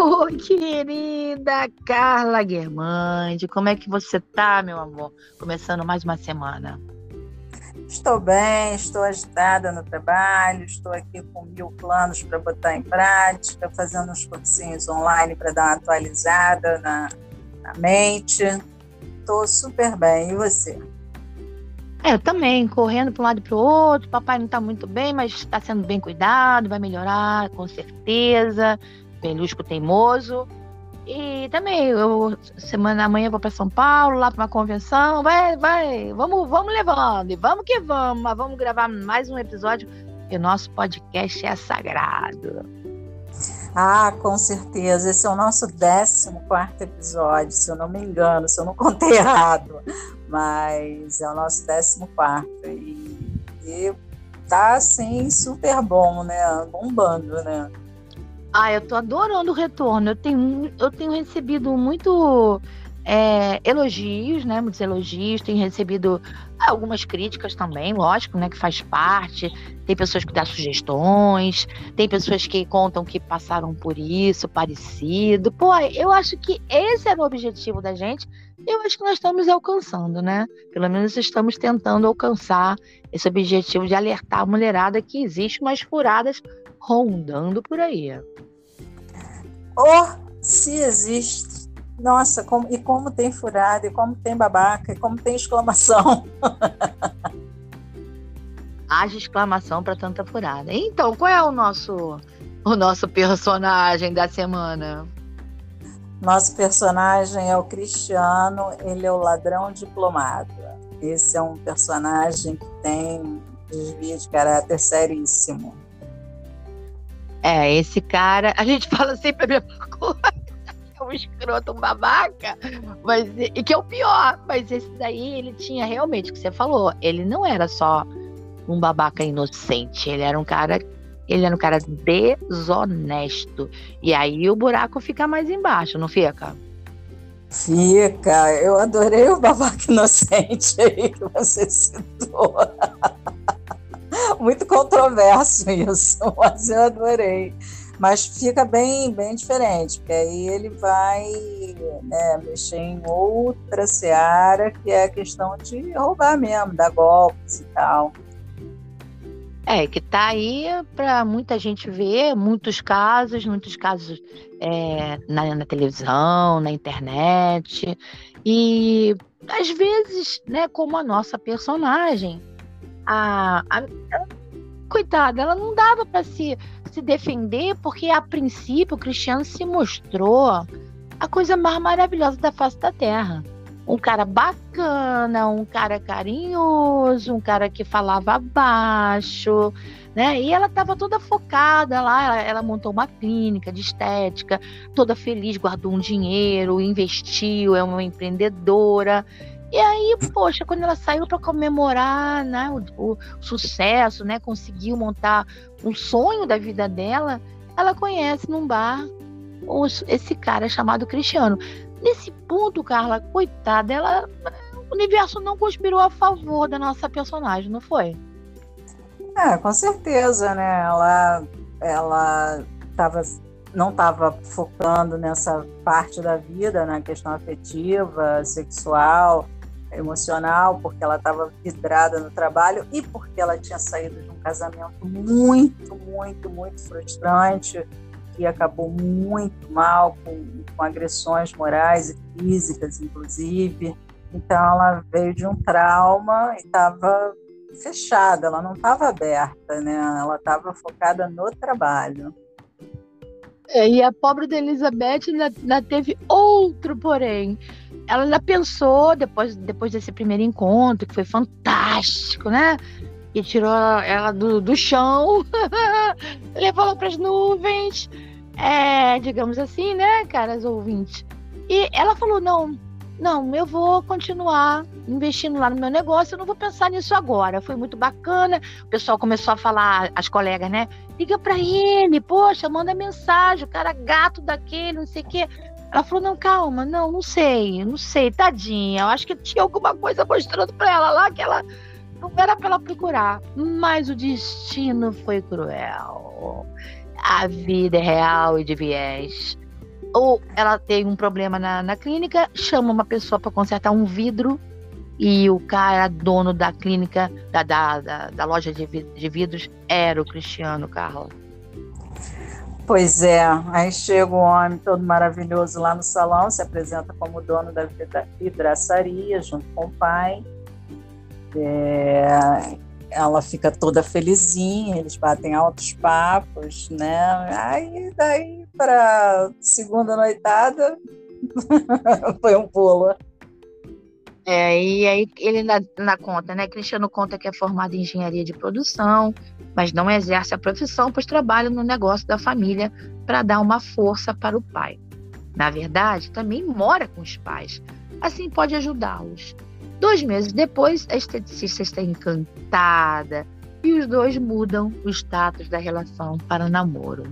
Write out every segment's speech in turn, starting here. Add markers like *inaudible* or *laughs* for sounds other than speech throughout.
*laughs* Oi, querida Carla Guermande, como é que você tá, meu amor? Começando mais uma semana. Estou bem, estou agitada no trabalho, estou aqui com mil planos para botar em prática, fazendo uns cursinhos online para dar uma atualizada na, na mente. Estou super bem. E você? É, eu também, correndo para um lado e para o outro. Papai não está muito bem, mas está sendo bem cuidado, vai melhorar, com certeza. Belusco teimoso. E também, eu, semana amanhã vou para São Paulo, lá para uma convenção. Vai, vai, vamos, vamos levando. E vamos que vamos. Mas vamos gravar mais um episódio, que o nosso podcast é sagrado. Ah, com certeza. Esse é o nosso 14 episódio, se eu não me engano, se eu não contei *laughs* errado. Mas é o nosso 14. E, e tá, assim, super bom, né? Bombando, né? Ah, eu tô adorando o retorno. Eu tenho, eu tenho recebido muito é, elogios, né? Muitos elogios. Tenho recebido algumas críticas também, lógico, né? Que faz parte. Tem pessoas que dão sugestões, tem pessoas que contam que passaram por isso, parecido. Pô, eu acho que esse era o objetivo da gente. Eu acho que nós estamos alcançando, né? Pelo menos estamos tentando alcançar esse objetivo de alertar a mulherada que existe umas furadas rondando por aí. Ou se existe. Nossa, como, e como tem furada, e como tem babaca, e como tem exclamação. *laughs* Haja exclamação para tanta furada. Então, qual é o nosso o nosso personagem da semana? Nosso personagem é o Cristiano, ele é o ladrão diplomado. Esse é um personagem que tem desvio de caráter seríssimo. É, esse cara, a gente *laughs* fala sempre a mesma coisa. É um escroto, um babaca, mas, e que é o pior. Mas esse daí, ele tinha realmente, o que você falou, ele não era só um babaca inocente, ele era um cara ele era um cara desonesto. E aí o buraco fica mais embaixo, não fica? Fica. Eu adorei o babaca inocente aí que você citou. *laughs* *laughs* Muito controverso isso, *laughs* mas eu adorei. Mas fica bem, bem diferente, porque aí ele vai né, mexer em outra seara, que é a questão de roubar mesmo, dar golpes e tal. É, que tá aí para muita gente ver, muitos casos, muitos casos é, na, na, televisão, na internet. E às vezes, né, como a nossa personagem, a, a, coitada, ela não dava para se, se defender, porque a princípio o Cristiano se mostrou a coisa mais maravilhosa da face da Terra. Um cara bacana, um cara carinhoso, um cara que falava baixo, né? E ela estava toda focada lá, ela, ela, montou uma clínica de estética, toda feliz, guardou um dinheiro, investiu, é uma empreendedora. E aí, poxa, quando ela saiu para comemorar né, o, o, sucesso, né, conseguiu montar um sonho da vida dela, ela conhece num bar os, esse cara chamado Cristiano. Nesse ponto, Carla, coitada, ela, o universo não conspirou a favor da nossa personagem, não foi? É, com certeza, né? Ela, ela tava, não estava focando nessa parte da vida, na questão afetiva, sexual emocional, porque ela estava vidrada no trabalho e porque ela tinha saído de um casamento muito, muito, muito frustrante, que acabou muito mal, com, com agressões morais e físicas, inclusive. Então, ela veio de um trauma e estava fechada, ela não estava aberta, né? Ela estava focada no trabalho. É, e a pobre da Elizabeth ainda, ainda teve outro porém ela ainda pensou, depois, depois desse primeiro encontro, que foi fantástico, né? E tirou ela do, do chão, *laughs* levou ela para as nuvens, é, digamos assim, né, caras ouvintes? E ela falou: não, não, eu vou continuar investindo lá no meu negócio, eu não vou pensar nisso agora. Foi muito bacana. O pessoal começou a falar, as colegas, né? Liga para ele, poxa, manda mensagem, o cara gato daquele, não sei o quê. Ela falou: não, calma, não, não sei, não sei, tadinha. Eu acho que tinha alguma coisa mostrando para ela lá que ela não era para ela procurar. Mas o destino foi cruel. A vida é real e de viés. ou ela tem um problema na, na clínica, chama uma pessoa para consertar um vidro e o cara dono da clínica, da, da, da, da loja de, de vidros, era o Cristiano Carla. Pois é, aí chega o homem todo maravilhoso lá no salão, se apresenta como dono da vidraçaria, junto com o pai. É, ela fica toda felizinha, eles batem altos papos, né? Aí daí para segunda noitada *laughs* foi um pulo. É, e aí ele na, na, conta, né? Cristiano conta que é formado em engenharia de produção, mas não exerce a profissão, pois trabalha no negócio da família para dar uma força para o pai. Na verdade, também mora com os pais, assim pode ajudá-los. Dois meses depois, a esteticista está encantada e os dois mudam o status da relação para namoro.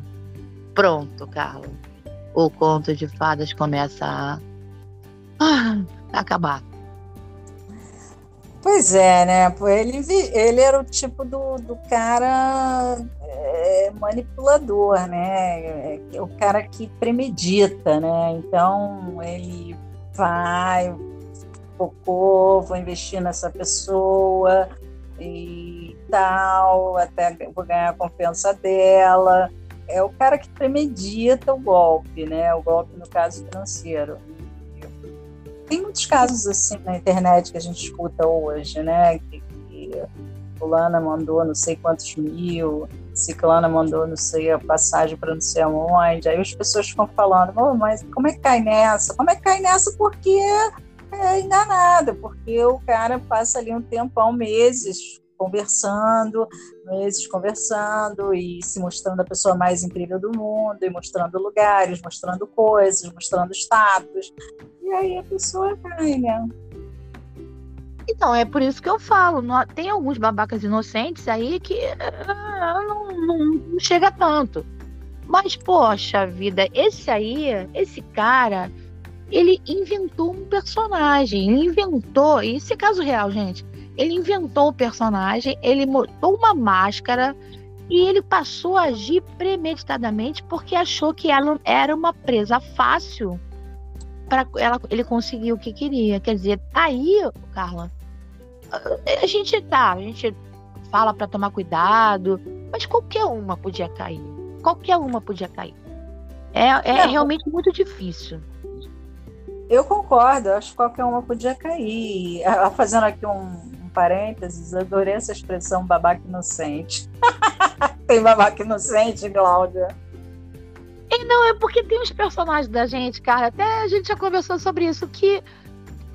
Pronto, Carla. O conto de fadas começa a, ah, acabar. Pois é, né? Ele, ele era o tipo do, do cara é, manipulador, né? É, é, o cara que premedita, né? Então ele vai, focou, vou investir nessa pessoa e tal, até vou ganhar a confiança dela. É o cara que premedita o golpe, né? O golpe no caso financeiro. Tem muitos casos assim na internet que a gente escuta hoje, né? Que, que fulana mandou não sei quantos mil, ciclana mandou não sei a passagem para não sei aonde. Aí as pessoas ficam falando, oh, mas como é que cai nessa? Como é que cai nessa? Porque é enganada, porque o cara passa ali um tempão, meses, conversando, meses conversando e se mostrando a pessoa mais incrível do mundo, e mostrando lugares, mostrando coisas, mostrando status. E aí a pessoa cai, né? Então, é por isso que eu falo. Tem alguns babacas inocentes aí que uh, não, não, não chega tanto. Mas, poxa vida, esse aí, esse cara, ele inventou um personagem. Ele inventou, e esse é caso real, gente. Ele inventou o personagem, ele botou uma máscara e ele passou a agir premeditadamente porque achou que ela era uma presa fácil para ela ele conseguir o que queria. Quer dizer, aí, Carla, a gente tá, a gente fala para tomar cuidado, mas qualquer uma podia cair. Qualquer uma podia cair. É, é realmente muito difícil. Eu concordo, acho que qualquer uma podia cair. Fazendo aqui um, um parênteses, adorei essa expressão babaca inocente. *laughs* Tem babaca inocente, Cláudia? E não, é porque tem uns personagens da gente, cara, até a gente já conversou sobre isso, que,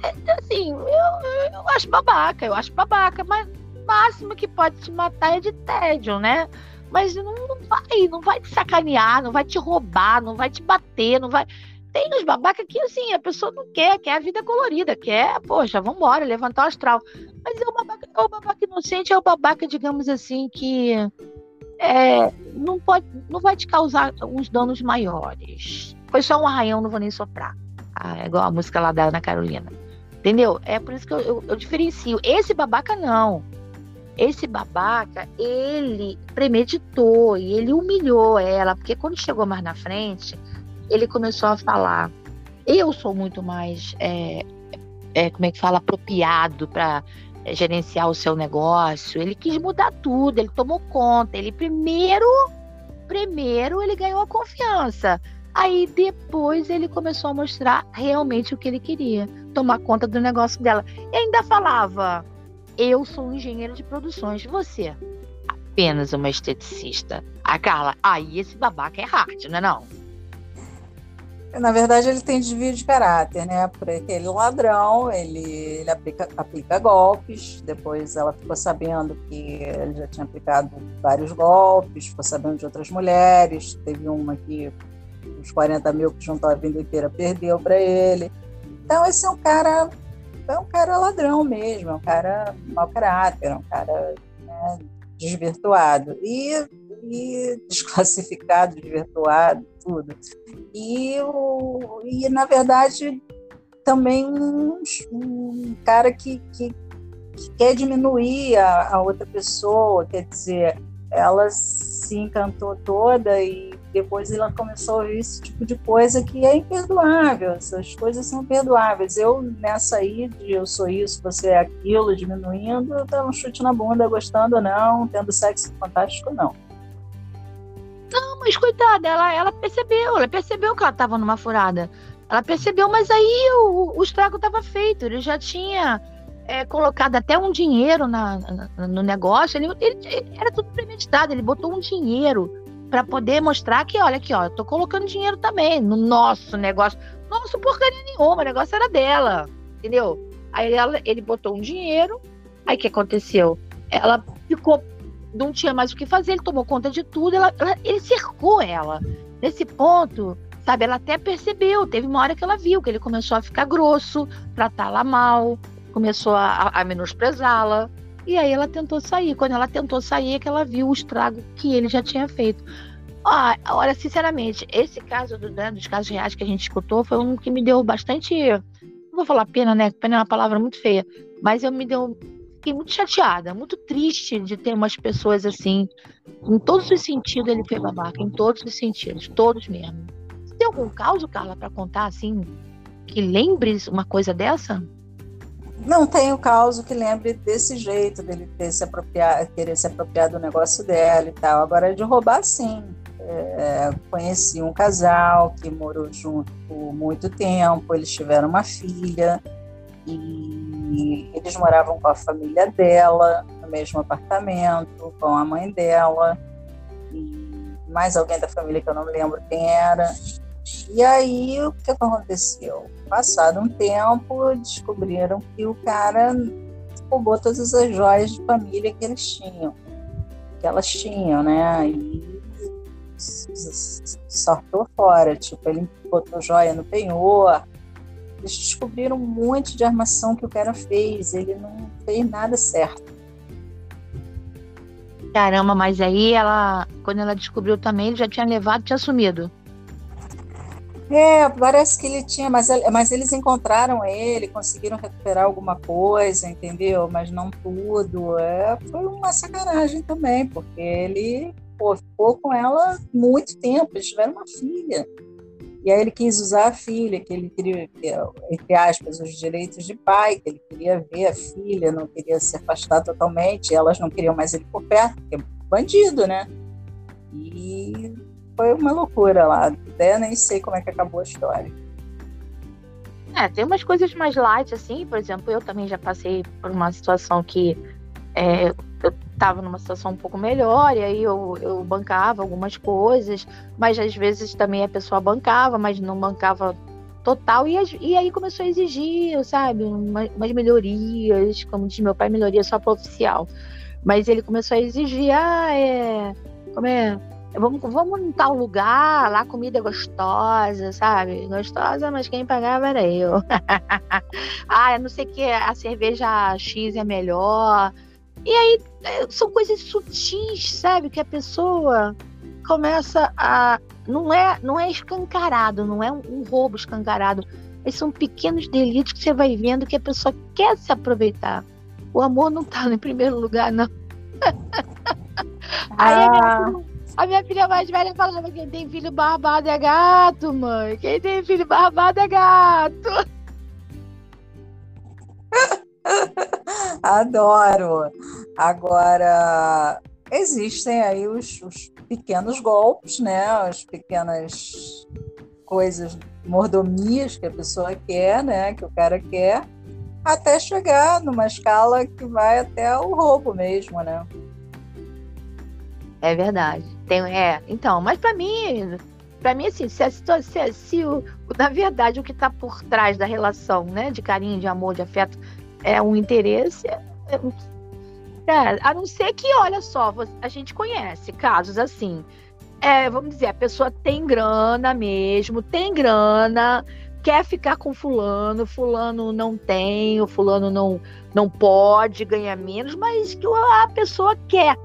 é, assim, eu, eu acho babaca, eu acho babaca, mas o máximo que pode te matar é de tédio, né? Mas não, não vai, não vai te sacanear, não vai te roubar, não vai te bater, não vai. Tem uns babaca que, assim, a pessoa não quer, quer a vida colorida, quer, poxa, vambora, levantar o astral. Mas é o babaca, é o babaca inocente, é o babaca, digamos assim, que é, não, pode, não vai te causar uns danos maiores. Foi só um arranhão, não vou nem soprar. Ah, é igual a música lá da Ana Carolina. Entendeu? É por isso que eu, eu, eu diferencio. Esse babaca não. Esse babaca, ele premeditou e ele humilhou ela, porque quando chegou mais na frente, ele começou a falar: eu sou muito mais, é, é, como é que fala, apropriado para gerenciar o seu negócio. Ele quis mudar tudo, ele tomou conta. Ele primeiro, primeiro ele ganhou a confiança. Aí depois ele começou a mostrar realmente o que ele queria, tomar conta do negócio dela. E ainda falava: "Eu sou um engenheiro de produções, você apenas uma esteticista". A Carla, aí esse babaca é hard, não é não? Na verdade, ele tem desvio de caráter, né? Porque ele é ladrão, ele, ele aplica, aplica, golpes. Depois ela ficou sabendo que ele já tinha aplicado vários golpes, ficou sabendo de outras mulheres. Teve uma que os 40 mil que juntou a vida inteira perdeu para ele. Então, esse é um cara, é um cara ladrão mesmo, é um cara mau caráter, é um cara né, desvirtuado. E e desclassificado, *laughs* desvirtuado, tudo. E, o, e na verdade, também um, um cara que, que, que, quer diminuir a, a outra pessoa, quer dizer, ela se encantou toda e depois ela começou a ouvir esse tipo de coisa que é imperdoável, essas coisas são imperdoáveis. Eu, nessa aí de eu sou isso, você é aquilo, diminuindo, eu dava um chute na bunda, gostando ou não, tendo sexo fantástico ou não. Mas coitada, ela, ela percebeu, ela percebeu que ela estava numa furada. Ela percebeu, mas aí o, o estrago estava feito, ele já tinha é, colocado até um dinheiro na, na no negócio, ele, ele, ele, era tudo premeditado, ele botou um dinheiro para poder mostrar que, olha aqui, ó, eu tô colocando dinheiro também no nosso negócio. Nosso porcaria nenhuma, o negócio era dela, entendeu? Aí ela, ele botou um dinheiro, aí o que aconteceu? Ela ficou, não tinha mais o que fazer, ele tomou conta de tudo, ela, ela, ele cercou ela. Nesse ponto, sabe, ela até percebeu, teve uma hora que ela viu que ele começou a ficar grosso, tratá-la mal, começou a, a menosprezá-la. E aí ela tentou sair. Quando ela tentou sair, é que ela viu o estrago que ele já tinha feito. Ah, olha, sinceramente, esse caso do, né, dos casos reais que a gente escutou foi um que me deu bastante. Não vou falar pena, né? Pena é uma palavra muito feia. Mas eu me deu. Fiquei muito chateada, muito triste de ter umas pessoas assim. Em todos os sentidos ele foi babaca, em todos os sentidos, todos mesmo. Você tem algum caso, Carla, para contar assim, que lembre uma coisa dessa? não tenho caso que lembre desse jeito, dele ter se apropriar, querer se apropriar do negócio dela e tal. Agora, de roubar, sim. É, conheci um casal que morou junto por muito tempo, eles tiveram uma filha e eles moravam com a família dela, no mesmo apartamento, com a mãe dela e mais alguém da família que eu não lembro quem era. E aí, o que aconteceu? Passado um tempo, descobriram que o cara roubou todas as joias de família que eles tinham, que elas tinham, né? E sortou fora, tipo, ele botou joia no penhor. Eles descobriram um monte de armação que o cara fez, ele não fez nada certo. Caramba, mas aí ela, quando ela descobriu também, ele já tinha levado, tinha sumido. É, parece que ele tinha, mas, mas eles encontraram ele, conseguiram recuperar alguma coisa, entendeu? Mas não tudo. É, foi uma sacanagem também, porque ele pô, ficou com ela muito tempo, eles tiveram uma filha. E aí ele quis usar a filha, que ele queria, entre aspas, os direitos de pai, que ele queria ver a filha, não queria se afastar totalmente, elas não queriam mais ele por perto, porque é bandido, né? E foi uma loucura lá. Até nem sei como é que acabou a história. É, tem umas coisas mais light, assim, por exemplo, eu também já passei por uma situação que é, estava numa situação um pouco melhor, e aí eu, eu bancava algumas coisas, mas às vezes também a pessoa bancava, mas não bancava total, e, e aí começou a exigir, sabe, umas, umas melhorias, como diz meu pai, melhoria só para oficial. Mas ele começou a exigir, ah, é. Como é? Vamos, vamos em tal lugar, lá comida gostosa, sabe? Gostosa, mas quem pagava era eu. *laughs* ah, não sei o que, a cerveja X é melhor. E aí é, são coisas sutis, sabe? Que a pessoa começa a. Não é, não é escancarado, não é um, roubo escancarado. Esses são pequenos delitos que você vai vendo que a pessoa quer se aproveitar. O amor não tá em primeiro lugar, não. *laughs* Aí ah. A minha filha mais velha falava: quem tem filho barbado é gato, mãe. Quem tem filho barbado é gato. *laughs* Adoro. Agora, existem aí os, os, pequenos golpes, né? As pequenas coisas, mordomias que a pessoa quer, né? Que o cara quer, até chegar numa escala que vai até o roubo mesmo, né? É verdade. Tem, é, então, mas para mim, para mim assim, se, se, se o, na verdade o que está por trás da relação, né, de carinho, de amor, de afeto, é um interesse, é, é, a não ser que, olha só, a gente conhece casos assim. É, vamos dizer, a pessoa tem grana mesmo, tem grana, quer ficar com fulano, fulano não tem, o fulano não, não pode ganhar menos, mas que a pessoa quer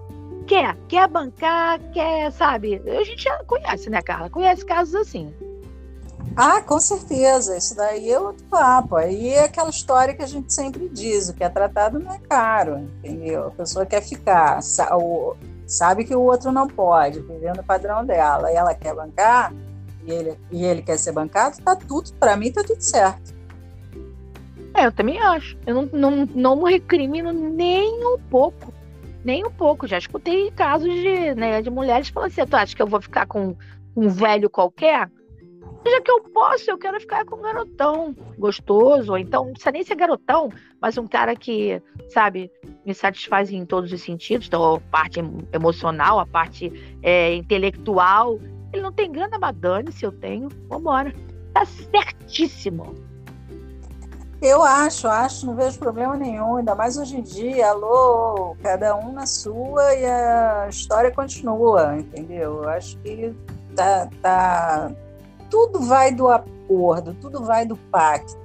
quer, quer bancar, quer, sabe? A gente já conhece, né, Carla? Conhece casos assim. Ah, com certeza. Isso daí é outro papo. Aí é aquela história que a gente sempre diz: o que é tratado não é caro, entendeu? A pessoa quer ficar. sabe que o outro não pode, vivendo o padrão dela, e ela quer bancar, e ele, e ele quer ser bancado, tá tudo, para mim tá tudo certo. É, eu também acho. Eu não, não, não recrimino nem um pouco. Nem um pouco. Já escutei casos de, né, de mulheres falando assim: tu acha que eu vou ficar com um velho qualquer? Já que eu posso, eu quero ficar com um garotão gostoso, ou então, não precisa nem ser garotão, mas um cara que, sabe, me satisfaz em todos os sentidos, então a parte emocional, a parte é, intelectual. Ele não tem grana, mas dane-se, eu tenho. Vambora. Tá certíssimo. Eu acho, acho, não vejo problema nenhum, ainda mais hoje em dia, alô, cada um na sua e a história continua, entendeu? Eu acho que tá, tá tudo vai do acordo, tudo vai do pacto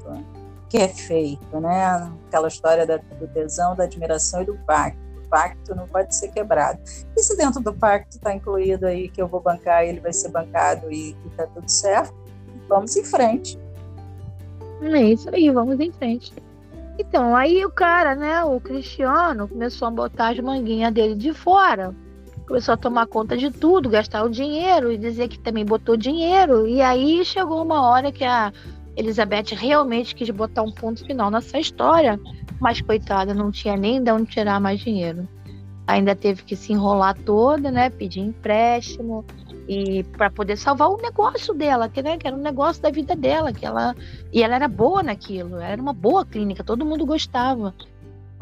que é feito, né? Aquela história da, do tesão, da admiração e do pacto. O pacto não pode ser quebrado. E se dentro do pacto está incluído aí que eu vou bancar, ele vai ser bancado e está tudo certo, vamos em frente. É isso aí, vamos em frente. Então, aí o cara, né, o Cristiano, começou a botar as manguinhas dele de fora começou a tomar conta de tudo, gastar o dinheiro e dizer que também botou dinheiro. E aí chegou uma hora que a Elizabeth realmente quis botar um ponto final nessa história, mas coitada, não tinha nem de onde tirar mais dinheiro. Ainda teve que se enrolar toda, né? Pedir empréstimo e para poder salvar o negócio dela, que, né, que era um negócio da vida dela, que ela e ela era boa naquilo, era uma boa clínica, todo mundo gostava.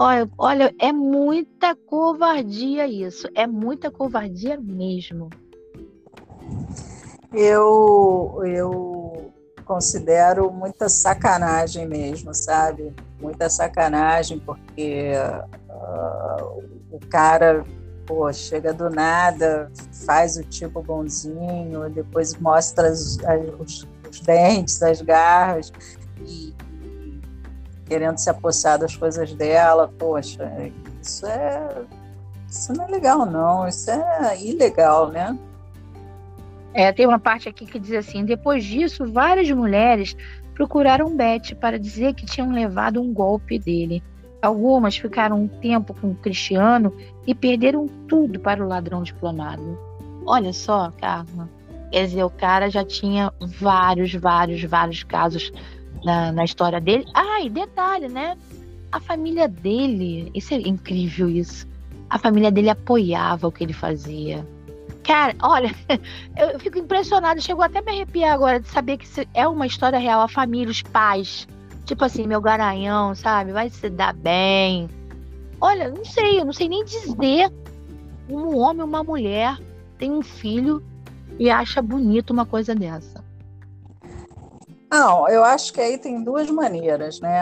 Olha, olha, é muita covardia isso. É muita covardia mesmo. Eu, eu considero muita sacanagem mesmo, sabe? Muita sacanagem, porque uh, o cara pô, chega do nada, faz o tipo bonzinho, depois mostra os, os, os dentes, as garras, e, querendo se apossar das coisas dela. Poxa, isso é. Isso não é legal, não. Isso é ilegal, né? É, tem uma parte aqui que diz assim: depois disso, várias mulheres procuraram Beth para dizer que tinham levado um golpe dele. Algumas ficaram um tempo com o Cristiano e perderam tudo para o ladrão diplomado. Olha só, Carla. Quer dizer, o cara já tinha vários, vários, vários casos na, na história dele. Ah, e detalhe, né? A família dele, isso é incrível isso. A família dele apoiava o que ele fazia. Cara, olha, *laughs* eu fico impressionada, chegou até me arrepiar agora de saber que é uma história real, a família, os pais. Tipo assim, meu garanhão, sabe? Vai se dar bem. Olha, não sei, eu não sei nem dizer. Um homem, uma mulher, tem um filho e acha bonito uma coisa dessa. Não, eu acho que aí tem duas maneiras, né?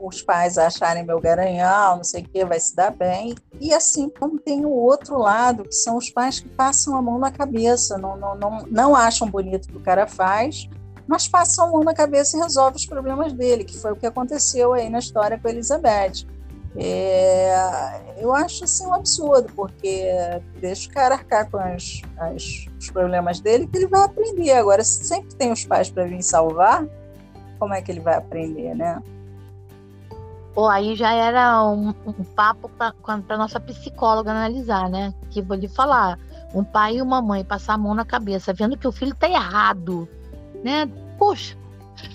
Os pais acharem meu garanhão, não sei o que, vai se dar bem. E assim como tem o outro lado, que são os pais que passam a mão na cabeça, não, não, não, não acham bonito o que o cara faz, mas passam a mão na cabeça e resolvem os problemas dele, que foi o que aconteceu aí na história com a Elizabeth. É, eu acho assim um absurdo, porque deixa o cara arcar com as, as, os problemas dele, que ele vai aprender. Agora, se sempre tem os pais para vir salvar, como é que ele vai aprender, né? Pô, aí já era um, um papo para nossa psicóloga analisar, né? Que vou lhe falar, um pai e uma mãe passar a mão na cabeça, vendo que o filho tá errado, né? Poxa,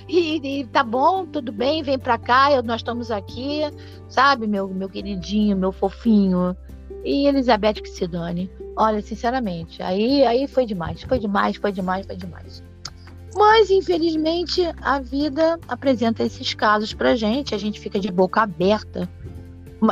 e, e, tá bom, tudo bem, vem pra cá, eu, nós estamos aqui, sabe, meu, meu queridinho, meu fofinho. E Elizabeth que se dane. Olha, sinceramente, aí, aí foi demais, foi demais, foi demais, foi demais. Mas, infelizmente, a vida apresenta esses casos pra gente, a gente fica de boca aberta.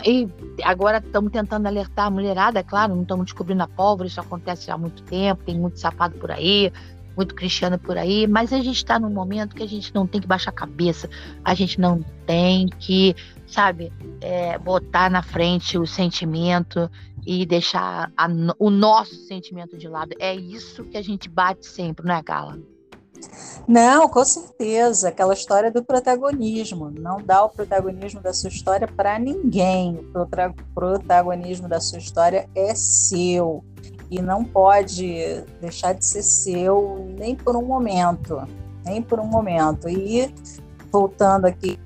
E agora estamos tentando alertar a mulherada, é claro, não estamos descobrindo a pólvora, isso acontece há muito tempo, tem muito sapato por aí, muito cristiano por aí, mas a gente está num momento que a gente não tem que baixar a cabeça, a gente não tem que, sabe, é, botar na frente o sentimento e deixar a, o nosso sentimento de lado. É isso que a gente bate sempre, não é, Carla? Não, com certeza. Aquela história do protagonismo. Não dá o protagonismo da sua história para ninguém. O protagonismo da sua história é seu e não pode deixar de ser seu nem por um momento, nem por um momento. E voltando aqui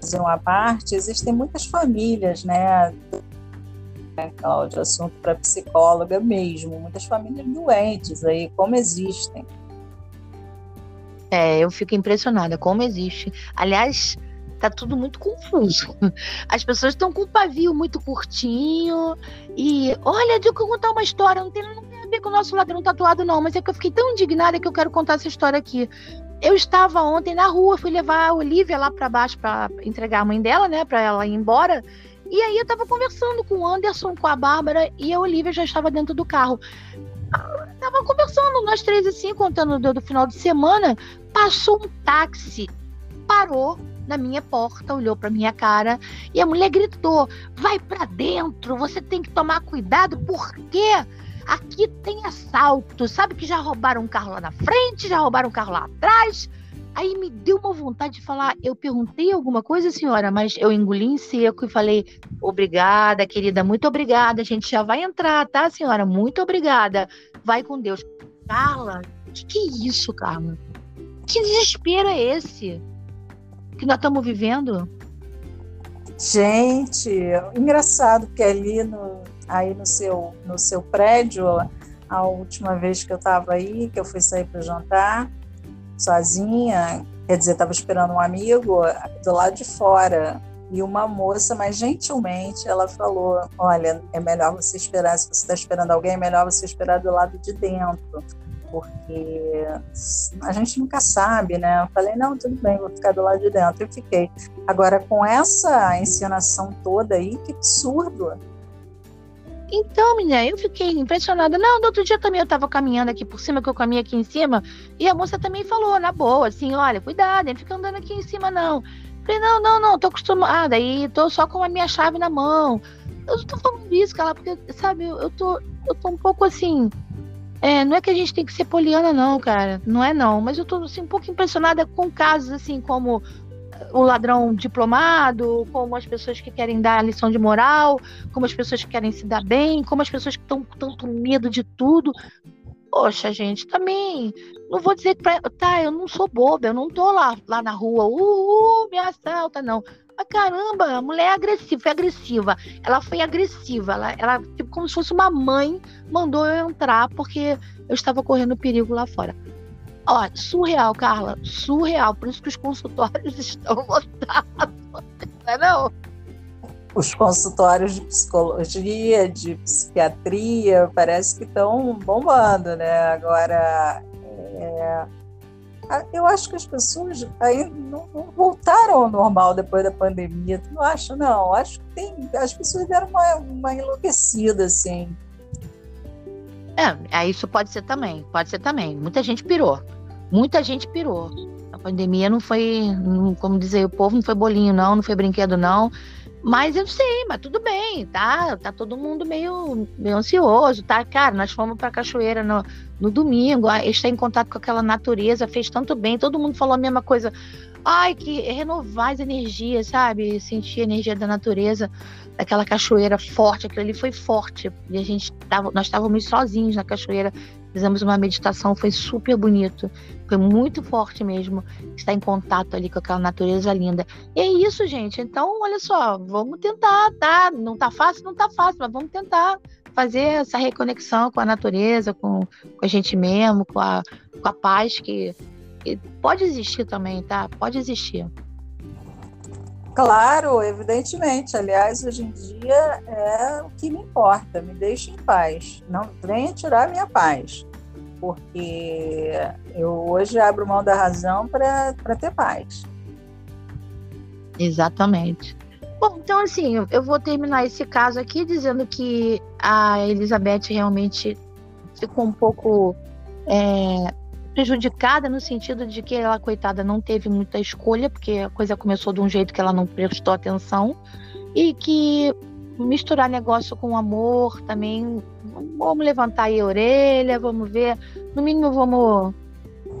fazer uma parte, existem muitas famílias, né, Cláudia? Assunto para psicóloga mesmo. Muitas famílias doentes aí, como existem. É, eu fico impressionada como existe. Aliás, tá tudo muito confuso. *laughs* As pessoas estão com o pavio muito curtinho. E olha, eu contar uma história. Não tem, não tem a ver com o nosso ladrão tatuado, não. Mas é que eu fiquei tão indignada que eu quero contar essa história aqui. Eu estava ontem na rua, fui levar a Olivia lá para baixo para entregar a mãe dela, né, para ela ir embora. E aí eu estava conversando com o Anderson, com a Bárbara e a Olivia já estava dentro do carro. Tava conversando nós três assim, contando do, do final de semana. Passou um táxi, parou na minha porta, olhou para minha cara e a mulher gritou: "Vai para dentro, você tem que tomar cuidado porque aqui tem assalto. Sabe que já roubaram um carro lá na frente, já roubaram um carro lá atrás?" Aí me deu uma vontade de falar, eu perguntei alguma coisa, senhora, mas eu engoli em seco e falei, obrigada, querida, muito obrigada, a gente já vai entrar, tá, senhora? Muito obrigada. Vai com Deus. Carla, o que, que é isso, Carla? Que desespero é esse que nós estamos vivendo? Gente, engraçado que ali no, aí no seu, no seu prédio, a última vez que eu estava aí, que eu fui sair para jantar, sozinha, quer dizer, estava esperando um amigo do lado de fora. E uma moça, mas gentilmente, ela falou: Olha, é melhor você esperar, se você está esperando alguém, é melhor você esperar do lado de dentro, porque a gente nunca sabe, né? Eu falei: Não, tudo bem, vou ficar do lado de dentro. E fiquei. Agora, com essa encenação toda aí, que absurdo! Então, menina, eu fiquei impressionada. Não, no outro dia também eu tava caminhando aqui por cima, que eu caminhei aqui em cima, e a moça também falou, na boa, assim, olha, cuidado, não fica andando aqui em cima, não. Falei, não, não, não, tô acostumada, aí tô só com a minha chave na mão. Eu tô falando isso, cara, porque, sabe, eu, eu tô, eu tô um pouco assim. É, não é que a gente tem que ser poliana, não, cara. Não é não. Mas eu tô assim, um pouco impressionada com casos assim como o ladrão diplomado, como as pessoas que querem dar a lição de moral, como as pessoas que querem se dar bem, como as pessoas que estão com tanto medo de tudo. Poxa, gente, também não vou dizer que pra, tá, eu não sou boba, eu não tô lá, lá na rua, uh, uh me assalta, não. Mas caramba, a mulher é agressiva, foi agressiva. Ela foi agressiva, ela, ela tipo, como se fosse uma mãe, mandou eu entrar porque eu estava correndo perigo lá fora. Ó, surreal, Carla. Surreal. Por isso que os consultórios *laughs* estão lotados. Não é não? Os consultórios de psicologia, de psiquiatria, parece que estão bombando, né? Agora, é... eu acho que as pessoas aí não, voltaram ao normal depois da pandemia. Tu não acha, não? Acho que tem. As pessoas deram uma, uma enlouquecida, assim. É, isso pode ser também, pode ser também. Muita gente pirou. Muita gente pirou. A pandemia não foi, como dizer o povo, não foi bolinho, não, não foi brinquedo, não. Mas eu sei, mas tudo bem, tá? Tá todo mundo meio, meio ansioso, tá? Cara, nós fomos pra cachoeira no, no domingo, estar em contato com aquela natureza fez tanto bem, todo mundo falou a mesma coisa. Ai, que renovar as energias, sabe? Sentir a energia da natureza aquela cachoeira forte, aquilo ali foi forte. E a gente tava, nós estávamos sozinhos na cachoeira, fizemos uma meditação, foi super bonito. Foi muito forte mesmo estar em contato ali com aquela natureza linda. E é isso, gente. Então, olha só, vamos tentar, tá? Não tá fácil, não tá fácil, mas vamos tentar fazer essa reconexão com a natureza, com, com a gente mesmo, com a, com a paz que, que pode existir também, tá? Pode existir. Claro, evidentemente. Aliás, hoje em dia é o que me importa. Me deixe em paz. Não venha tirar minha paz. Porque eu hoje abro mão da razão para ter paz. Exatamente. Bom, então assim, eu vou terminar esse caso aqui dizendo que a Elizabeth realmente ficou um pouco é, prejudicada no sentido de que ela, coitada, não teve muita escolha, porque a coisa começou de um jeito que ela não prestou atenção, e que misturar negócio com amor também, vamos levantar aí a orelha, vamos ver, no mínimo vamos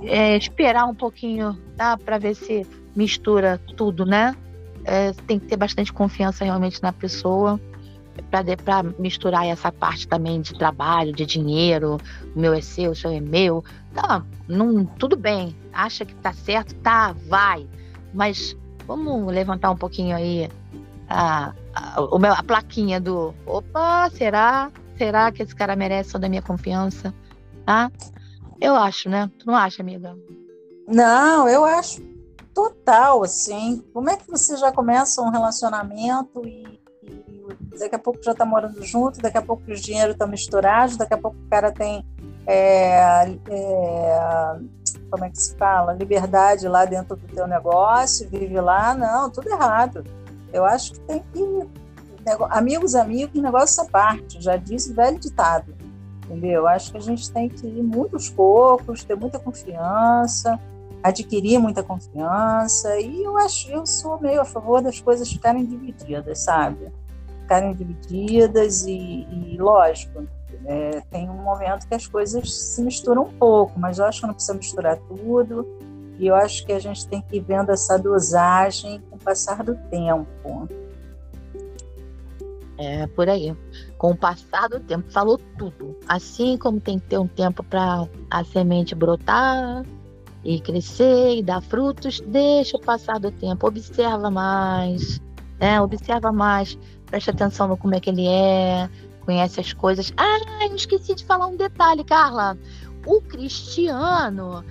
é, esperar um pouquinho, tá, para ver se mistura tudo, né? É, tem que ter bastante confiança realmente na pessoa para misturar essa parte também de trabalho, de dinheiro, o meu é seu, o seu é meu. Tá, não, tudo bem, acha que tá certo, tá, vai. Mas vamos levantar um pouquinho aí a, a, a plaquinha do opa, será? Será que esse cara merece toda a minha confiança? Tá? Eu acho, né? Tu não acha, amiga? Não, eu acho total, assim. Como é que você já começa um relacionamento e, daqui a pouco já está morando junto, daqui a pouco o dinheiro está misturado, daqui a pouco o cara tem é, é, como é que se fala? Liberdade lá dentro do teu negócio, vive lá. Não, tudo errado. Eu acho que tem que. Amigos, amigos, negócio à parte. Já disse velho ditado. Entendeu? Acho que a gente tem que ir muitos poucos, ter muita confiança, adquirir muita confiança. E eu acho, eu sou meio a favor das coisas ficarem divididas, sabe? Ficarem divididas e, e lógico, é, tem um momento que as coisas se misturam um pouco, mas eu acho que não precisa misturar tudo. E eu acho que a gente tem que ir vendo essa dosagem com o passar do tempo. É, por aí. Com o passar do tempo, falou tudo. Assim como tem que ter um tempo para a semente brotar e crescer e dar frutos, deixa o passar do tempo, observa mais, né? Observa mais, preste atenção no como é que ele é, conhece as coisas. Ah, eu esqueci de falar um detalhe, Carla. O Cristiano,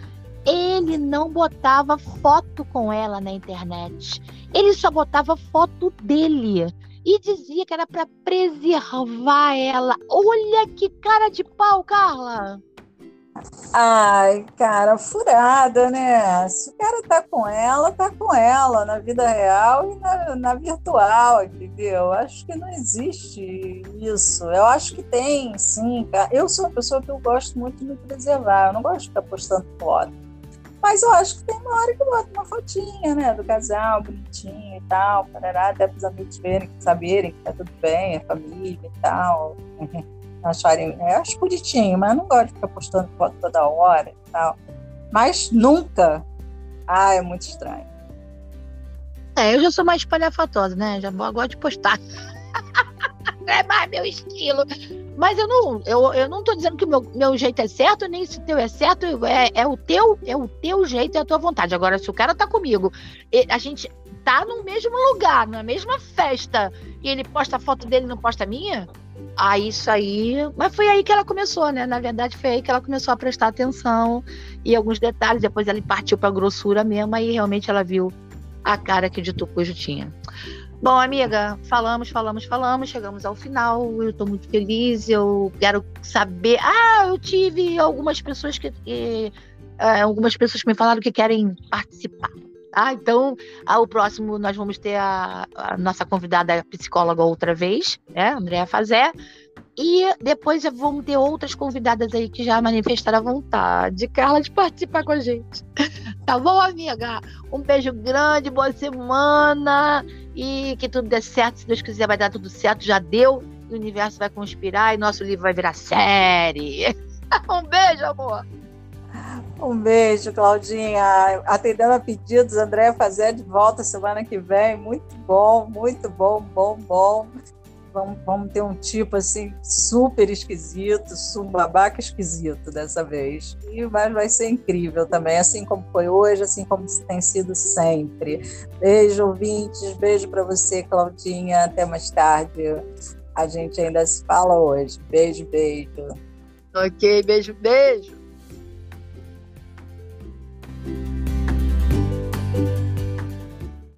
ele não botava foto com ela na internet. Ele só botava foto dele e dizia que era para preservar ela. Olha que cara de pau, Carla. Ai, cara, furada, né? Se o cara tá com ela, tá com ela na vida real e na, na virtual, entendeu? Acho que não existe isso. Eu acho que tem, sim. Cara. Eu sou uma pessoa que eu gosto muito de me preservar. Eu não gosto de ficar postando foto. Mas eu acho que tem uma hora que bota uma fotinha, né? Do casal, bonitinho e tal, parará, até para os amigos verem, saberem que tá tudo bem, a família e tal. *laughs* acharem. É, acho bonitinho, mas não gosto de ficar postando foto toda hora e tal. Mas nunca. Ah, é muito estranho. É, eu já sou mais espalhafatosa, né? Já gosto de postar. *laughs* é mais meu estilo. Mas eu não, eu, eu não tô dizendo que o meu, meu jeito é certo, nem se o teu é certo, é, é o teu, é o teu jeito é a tua vontade. Agora, se o cara tá comigo, a gente tá no mesmo lugar, na mesma festa, e ele posta a foto dele e não posta a minha, Aí isso aí. Mas foi aí que ela começou, né? Na verdade, foi aí que ela começou a prestar atenção e alguns detalhes. Depois ela partiu para grossura mesmo, aí realmente ela viu a cara que o de tinha. Bom, amiga, falamos, falamos, falamos, chegamos ao final. Eu estou muito feliz. Eu quero saber. Ah, eu tive algumas pessoas que. que é, algumas pessoas que me falaram que querem participar. Ah, então, ao próximo nós vamos ter a, a nossa convidada psicóloga outra vez, né, Andréa Fazé. E depois vamos ter outras convidadas aí que já manifestaram a vontade, Carla, de participar com a gente. *laughs* Tá bom, amiga? Um beijo grande, boa semana e que tudo dê certo. Se Deus quiser, vai dar tudo certo. Já deu, o universo vai conspirar e nosso livro vai virar série. *laughs* um beijo, amor. Um beijo, Claudinha. Atendendo a pedidos, André fazer de volta semana que vem. Muito bom, muito bom, bom, bom. Vamos, vamos ter um tipo assim super esquisito, um babaca esquisito dessa vez. E mas vai ser incrível também, assim como foi hoje, assim como tem sido sempre. Beijo, ouvintes. Beijo para você, Claudinha. Até mais tarde. A gente ainda se fala hoje. Beijo, beijo. Ok, beijo, beijo.